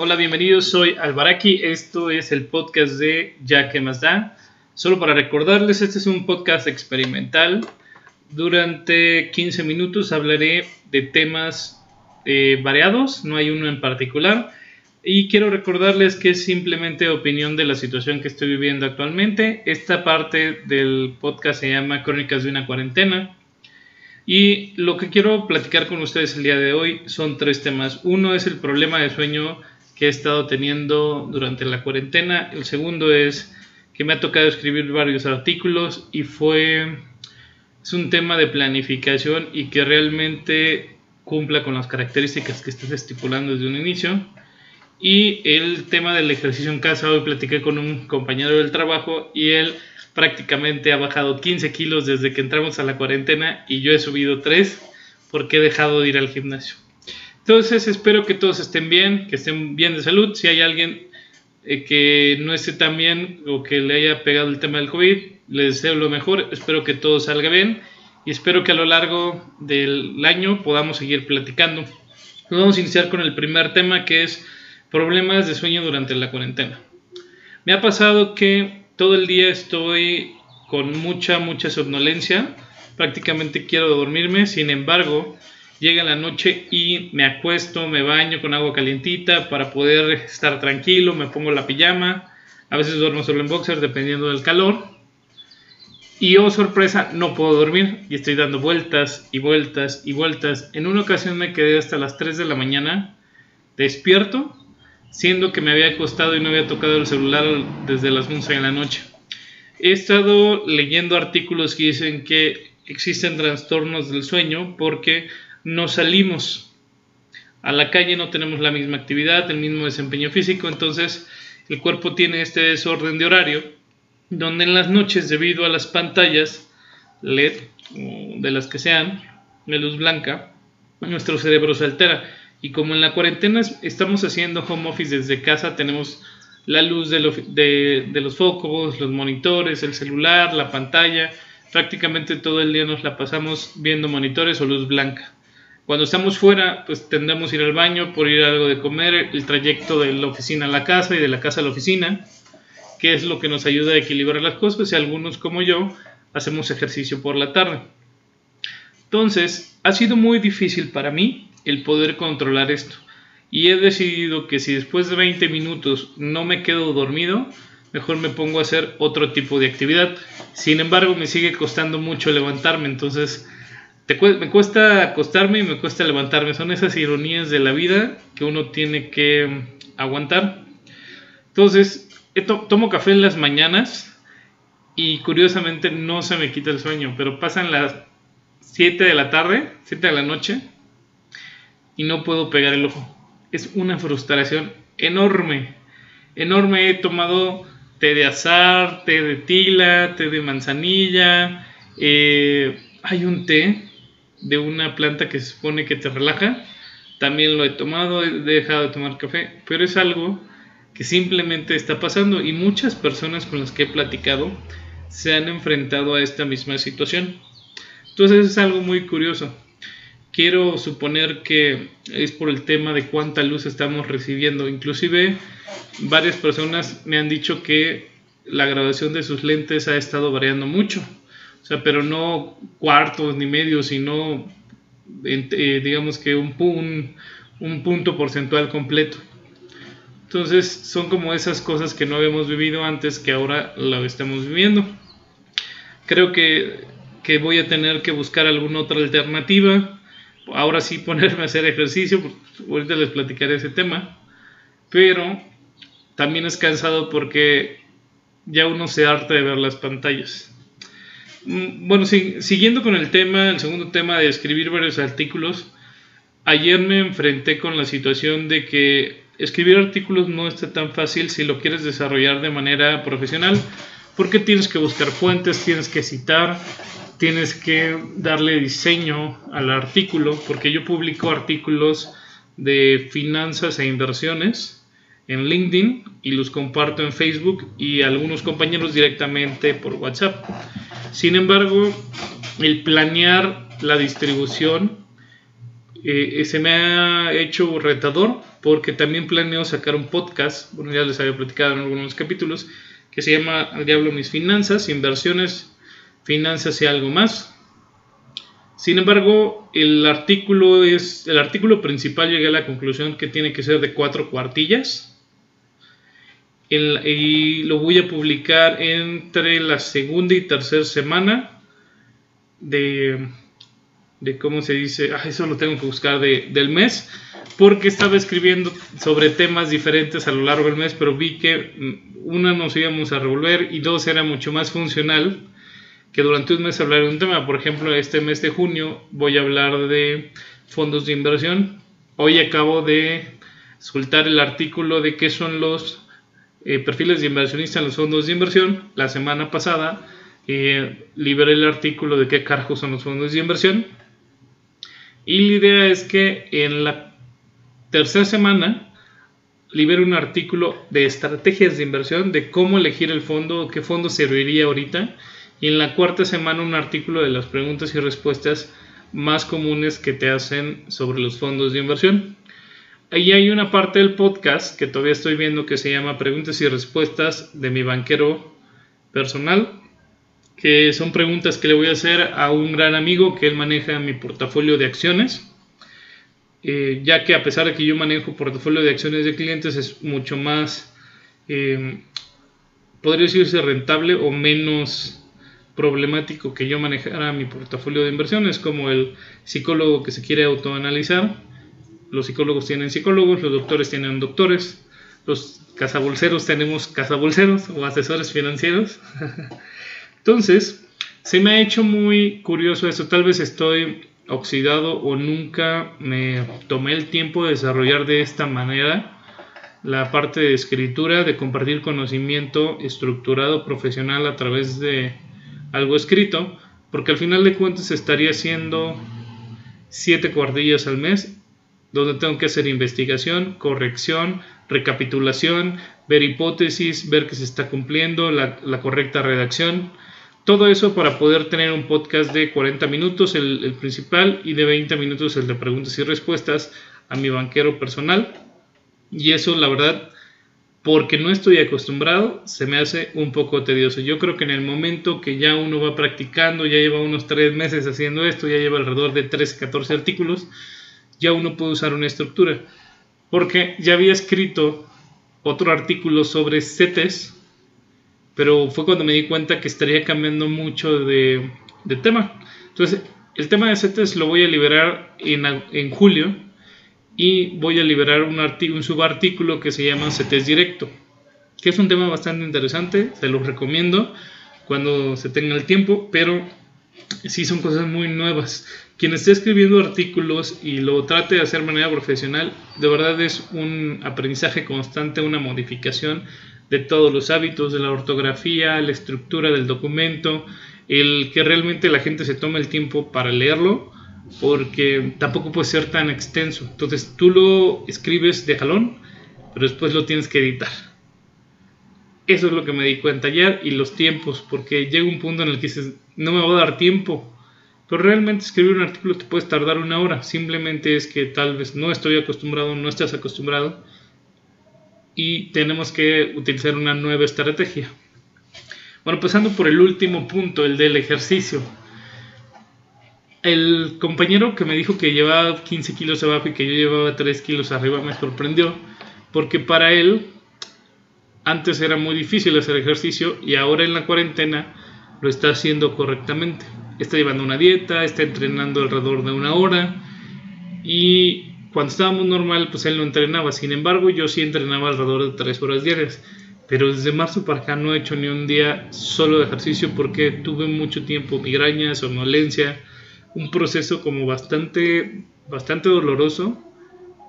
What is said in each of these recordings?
Hola, bienvenidos. Soy Albaraki. Esto es el podcast de Ya que más da. Solo para recordarles, este es un podcast experimental. Durante 15 minutos hablaré de temas eh, variados, no hay uno en particular. Y quiero recordarles que es simplemente opinión de la situación que estoy viviendo actualmente. Esta parte del podcast se llama Crónicas de una cuarentena. Y lo que quiero platicar con ustedes el día de hoy son tres temas. Uno es el problema de sueño que he estado teniendo durante la cuarentena. El segundo es que me ha tocado escribir varios artículos y fue es un tema de planificación y que realmente cumpla con las características que estés estipulando desde un inicio. Y el tema del ejercicio en casa, hoy platiqué con un compañero del trabajo y él prácticamente ha bajado 15 kilos desde que entramos a la cuarentena y yo he subido 3 porque he dejado de ir al gimnasio. Entonces espero que todos estén bien, que estén bien de salud. Si hay alguien eh, que no esté tan bien o que le haya pegado el tema del COVID, les deseo lo mejor. Espero que todo salga bien y espero que a lo largo del año podamos seguir platicando. Vamos a iniciar con el primer tema que es problemas de sueño durante la cuarentena. Me ha pasado que todo el día estoy con mucha, mucha somnolencia. Prácticamente quiero dormirme, sin embargo, llega la noche y me acuesto, me baño con agua calientita para poder estar tranquilo, me pongo la pijama, a veces duermo solo en boxer dependiendo del calor. Y oh sorpresa, no puedo dormir y estoy dando vueltas y vueltas y vueltas. En una ocasión me quedé hasta las 3 de la mañana despierto, siendo que me había acostado y no había tocado el celular desde las 11 de la noche. He estado leyendo artículos que dicen que existen trastornos del sueño porque no salimos a la calle, no tenemos la misma actividad, el mismo desempeño físico, entonces el cuerpo tiene este desorden de horario, donde en las noches, debido a las pantallas LED, de las que sean, de luz blanca, nuestro cerebro se altera. Y como en la cuarentena estamos haciendo home office desde casa, tenemos la luz de, de, los focos, los monitores, el celular, la pantalla. Prácticamente todo el día nos la pasamos viendo monitores o luz blanca. Cuando estamos fuera, pues tendemos a ir al baño por ir a algo de comer, el trayecto de la oficina a la casa y de la casa a la oficina, que es lo que nos ayuda a equilibrar las cosas y algunos como yo hacemos ejercicio por la tarde. Entonces, ha sido muy difícil para mí el poder controlar esto y he decidido que si después de 20 minutos no me quedo dormido, mejor me pongo a hacer otro tipo de actividad. Sin embargo, me sigue costando mucho levantarme, entonces me cuesta acostarme y me cuesta levantarme. Son esas ironías de la vida que uno tiene que mm, aguantar. Entonces, tomo café en las mañanas y curiosamente no se me quita el sueño, pero pasan las 7 de la tarde, 7 de la noche y no puedo pegar el ojo. Es una frustración enorme, enorme. He tomado té de azar, té de tila, té de manzanilla. Eh, hay un té de una planta que se supone que te relaja. También lo he tomado, he dejado de tomar café, pero es algo que simplemente está pasando y muchas personas con las que he platicado se han enfrentado a esta misma situación. Entonces es algo muy curioso. Quiero suponer que es por el tema de cuánta luz estamos recibiendo. Inclusive varias personas me han dicho que la graduación de sus lentes ha estado variando mucho. O sea, pero no cuartos ni medios, sino eh, digamos que un, un, punto porcentual completo. Entonces son como esas cosas que no habíamos vivido antes que ahora lo estamos viviendo. Creo que, que voy a tener que buscar alguna otra alternativa. Ahora sí ponerme a hacer ejercicio, ahorita les platicaré ese tema. Pero también es cansado porque ya uno se harta de ver las pantallas. Mm, bueno, siguiendo con el tema, el segundo tema de escribir varios artículos, ayer me enfrenté con la situación de que escribir artículos no está tan fácil si lo quieres desarrollar de manera profesional, porque tienes que buscar fuentes, tienes que citar, tienes que darle diseño al artículo, porque yo publico artículos de finanzas e inversiones en LinkedIn y los comparto en Facebook y algunos compañeros directamente por WhatsApp. Sin embargo, el planear la distribución eh, se me ha hecho retador. porque también planeo sacar un podcast, bueno, ya les había platicado en algunos capítulos, que se llama Al Diablo Mis Finanzas, Inversiones, Finanzas y algo más. Sin embargo, el artículo es el artículo principal llegué a la conclusión que tiene que ser de cuatro cuartillas. Y lo voy a publicar entre la segunda y tercera semana de, de cómo se dice, ah, eso lo tengo que buscar de, del mes porque estaba escribiendo sobre temas diferentes a lo largo del mes, pero vi que mm, una nos íbamos a revolver y dos era mucho más funcional que durante un mes hablar de un tema. Por ejemplo, este mes de junio voy a hablar de fondos de inversión. Hoy acabo de soltar el artículo de qué son los eh, perfiles de inversionista en los fondos de inversión. La semana pasada eh, liberé el artículo de qué cargos son los fondos de inversión. Y la idea es que en la tercera semana libero un artículo de estrategias de inversión, de cómo elegir el fondo, qué fondo serviría ahorita. Y en la cuarta semana un artículo de las preguntas y respuestas más comunes que te hacen sobre los fondos de inversión. Ahí hay una parte del podcast que todavía estoy viendo que se llama Preguntas y Respuestas de mi banquero personal, que son preguntas que le voy a hacer a un gran amigo que él maneja mi portafolio de acciones eh, ya que a pesar de que yo manejo portafolio de acciones de clientes es mucho más, eh, podría decirse rentable o menos problemático que yo manejara mi portafolio de inversiones, como el psicólogo que se quiere autoanalizar. Los psicólogos tienen psicólogos, los doctores tienen doctores, los cazabolseros tenemos cazabolseros o asesores financieros. Entonces, se me ha hecho muy curioso eso. Tal vez estoy oxidado o nunca me tomé el tiempo de desarrollar de esta manera la parte de escritura, de compartir conocimiento estructurado profesional a través de algo escrito, porque al final de cuentas estaría haciendo siete cuartillas al mes, donde tengo que hacer investigación, corrección, recapitulación, ver hipótesis, ver que se está cumpliendo, la, correcta redacción, todo eso para poder tener un podcast de 40 minutos, el, principal, y de 20 minutos el de preguntas y respuestas a mi banquero personal. Y eso, la verdad, porque no estoy acostumbrado, se me hace un poco tedioso. Yo creo que en el momento que ya uno va practicando, ya lleva unos 3 meses haciendo esto, ya lleva alrededor de 13, 14 artículos, ya uno puede usar una estructura. Porque ya había escrito otro artículo sobre CETES, pero fue cuando me di cuenta que estaría cambiando mucho de, tema. Entonces, el tema de CETES lo voy a liberar en, en julio y voy a liberar un, un subartículo que se llama CETES Directo, que es un tema bastante interesante, se los recomiendo cuando se tenga el tiempo, pero sí son cosas muy nuevas. Quien esté escribiendo artículos y lo trate de hacer de manera profesional, de verdad es un aprendizaje constante, una modificación de todos los hábitos, de la ortografía, la estructura del documento, el que realmente la gente se tome el tiempo para leerlo, porque tampoco puede ser tan extenso. Entonces tú lo escribes de jalón, pero después lo tienes que editar. Eso es lo que me di cuenta ayer y los tiempos, porque llega un punto en el que dices, no me va a dar tiempo. Pero realmente escribir un artículo te puede tardar una hora. Simplemente es que tal vez no estoy acostumbrado, no estás acostumbrado y tenemos que utilizar una nueva estrategia. Bueno, pasando por el último punto, el del ejercicio. El compañero que me dijo que llevaba 15 kilos abajo y que yo llevaba 3 kilos arriba me sorprendió porque para él antes era muy difícil hacer ejercicio y ahora en la cuarentena lo está haciendo correctamente. Está llevando una dieta, está entrenando alrededor de una hora y cuando estábamos normal, pues él no entrenaba. Sin embargo, yo sí entrenaba alrededor de tres horas diarias. Pero desde marzo para acá no he hecho ni un día solo de ejercicio porque tuve mucho tiempo migraña, somnolencia, un proceso como bastante, bastante doloroso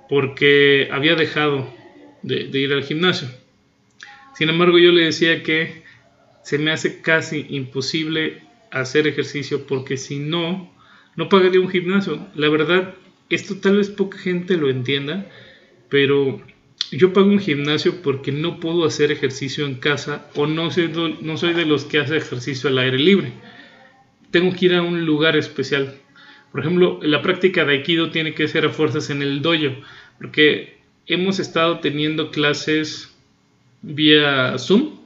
porque había dejado de, de ir al gimnasio. Sin embargo, yo le decía que se me hace casi imposible hacer ejercicio porque si no, no pagaría un gimnasio. La verdad, esto tal vez poca gente lo entienda, pero yo pago un gimnasio porque no puedo hacer ejercicio en casa o no soy, no soy de los que hace ejercicio al aire libre. Tengo que ir a un lugar especial. Por ejemplo, la práctica de Aikido tiene que ser a fuerzas en el dojo, porque hemos estado teniendo clases vía Zoom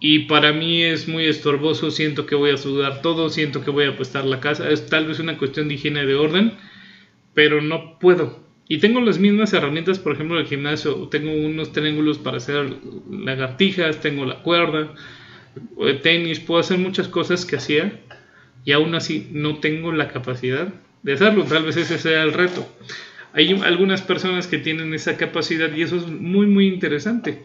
y para mí es muy estorboso, siento que voy a sudar todo, siento que voy a apestar la casa, es tal vez una cuestión de higiene de orden, pero no puedo. Y tengo las mismas herramientas, por ejemplo, en el gimnasio, tengo unos triángulos para hacer lagartijas, tengo la cuerda, tenis, puedo hacer muchas cosas que hacía y aún así no tengo la capacidad de hacerlo, tal vez ese sea el reto. Hay algunas personas que tienen esa capacidad y eso es muy muy interesante,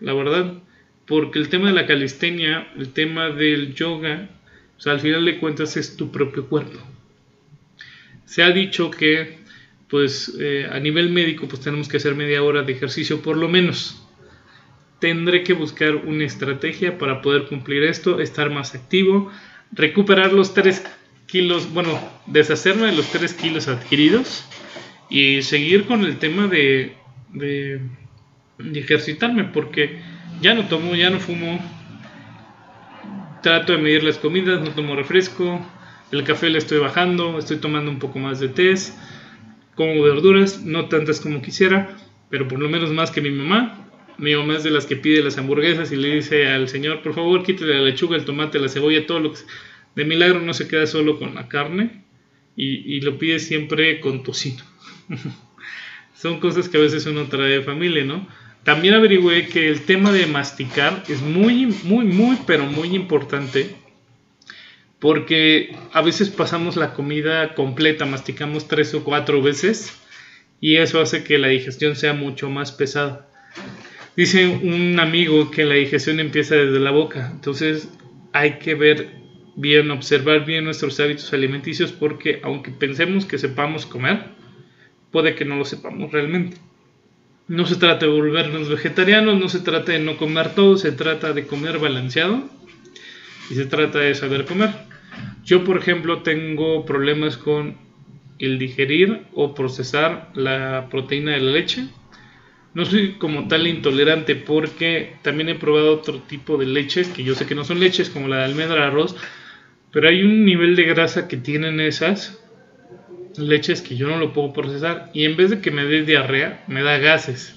la verdad porque el tema de la calistenia, el tema del yoga, o sea, al final de cuentas es tu propio cuerpo. Se ha dicho que, pues, eh, a nivel médico, pues tenemos que hacer media hora de ejercicio por lo menos. Tendré que buscar una estrategia para poder cumplir esto, estar más activo, recuperar los 3 kilos, bueno, deshacerme de los 3 kilos adquiridos y seguir con el tema de, de, de ejercitarme, porque ya no tomo, ya no fumo. Trato de medir las comidas, no tomo refresco. El café le estoy bajando, estoy tomando un poco más de té. Como verduras, no tantas como quisiera, pero por lo menos más que mi mamá. Mi mamá es de las que pide las hamburguesas y le dice al señor, por favor, quítale la lechuga, el tomate, la cebolla, todo lo que... De milagro no se queda solo con la carne y, y lo pide siempre con tocino. Son cosas que a veces uno trae de familia, ¿no? También averigüé que el tema de masticar es muy, muy, muy, pero muy importante. Porque a veces pasamos la comida completa, masticamos tres o cuatro veces y eso hace que la digestión sea mucho más pesada. Dice un amigo que la digestión empieza desde la boca, entonces hay que ver bien, observar bien nuestros hábitos alimenticios porque aunque pensemos que sepamos comer, puede que no lo sepamos realmente. No se trata de volvernos vegetarianos, no se trata de no comer todo, se trata de comer balanceado y se trata de saber comer. Yo, por ejemplo, tengo problemas con el digerir o procesar la proteína de la leche. No soy como tal intolerante porque también he probado otro tipo de leches que yo sé que no son leches como la de almendra arroz, pero hay un nivel de grasa que tienen esas leches que yo no lo puedo procesar y en vez de que me dé diarrea, me da gases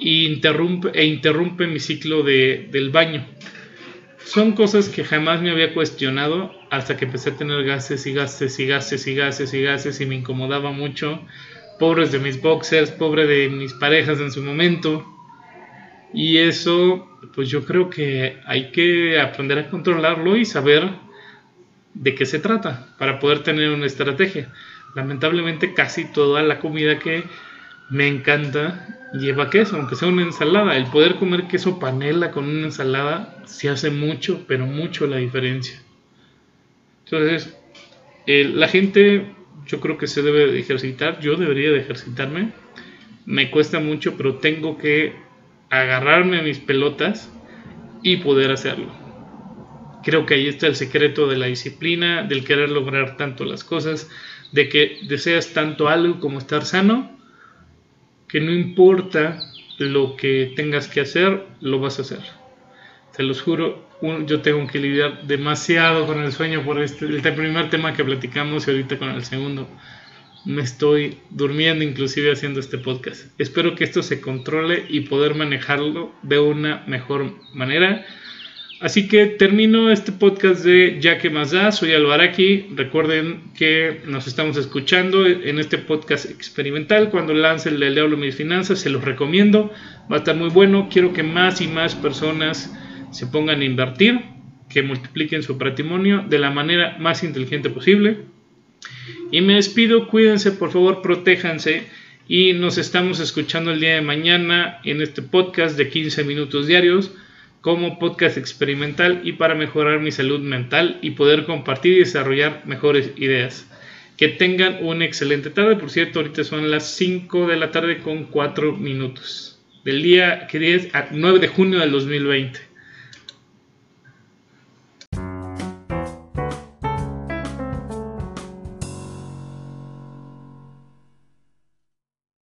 e interrumpe, interrumpe mi ciclo de, del baño. Son cosas que jamás me había cuestionado hasta que empecé a tener gases y gases y gases y gases y gases y me incomodaba mucho. Pobres de mis boxers, pobre de mis parejas en su momento. Y eso, pues yo creo que hay que aprender a controlarlo y saber de qué se trata para poder tener una estrategia. Lamentablemente casi toda la comida que me encanta lleva queso, aunque sea una ensalada. El poder comer queso panela con una ensalada se hace mucho, pero mucho la diferencia. Entonces, la gente yo creo que se debe de ejercitar, yo debería de ejercitarme. Me cuesta mucho, pero tengo que agarrarme a mis pelotas y poder hacerlo. Creo que ahí está el secreto de la disciplina, del querer lograr tanto las cosas, de que deseas tanto algo como estar sano, que no importa lo que tengas que hacer, lo vas a hacer. Se los juro, yo tengo que lidiar demasiado con el sueño por este, el primer tema que platicamos y ahorita con el segundo. Me estoy durmiendo inclusive haciendo este podcast. Espero que esto se controle y poder manejarlo de una mejor manera. Así que termino este podcast de Ya que más da, soy Alvaraki. Recuerden que nos estamos escuchando en este podcast experimental. Cuando lance el de Mis Finanzas, se los recomiendo. Va a estar muy bueno. Quiero que más y más personas se pongan a invertir, que multipliquen su patrimonio de la manera más inteligente posible. Y me despido, cuídense, por favor, protéjanse. Y nos estamos escuchando el día de mañana en este podcast de 15 minutos diarios como podcast experimental y para mejorar mi salud mental y poder compartir y desarrollar mejores ideas. Que tengan una excelente tarde. Por cierto, ahorita son las 5 de la tarde con 4 minutos. Del día que 10 a 9 de junio del 2020.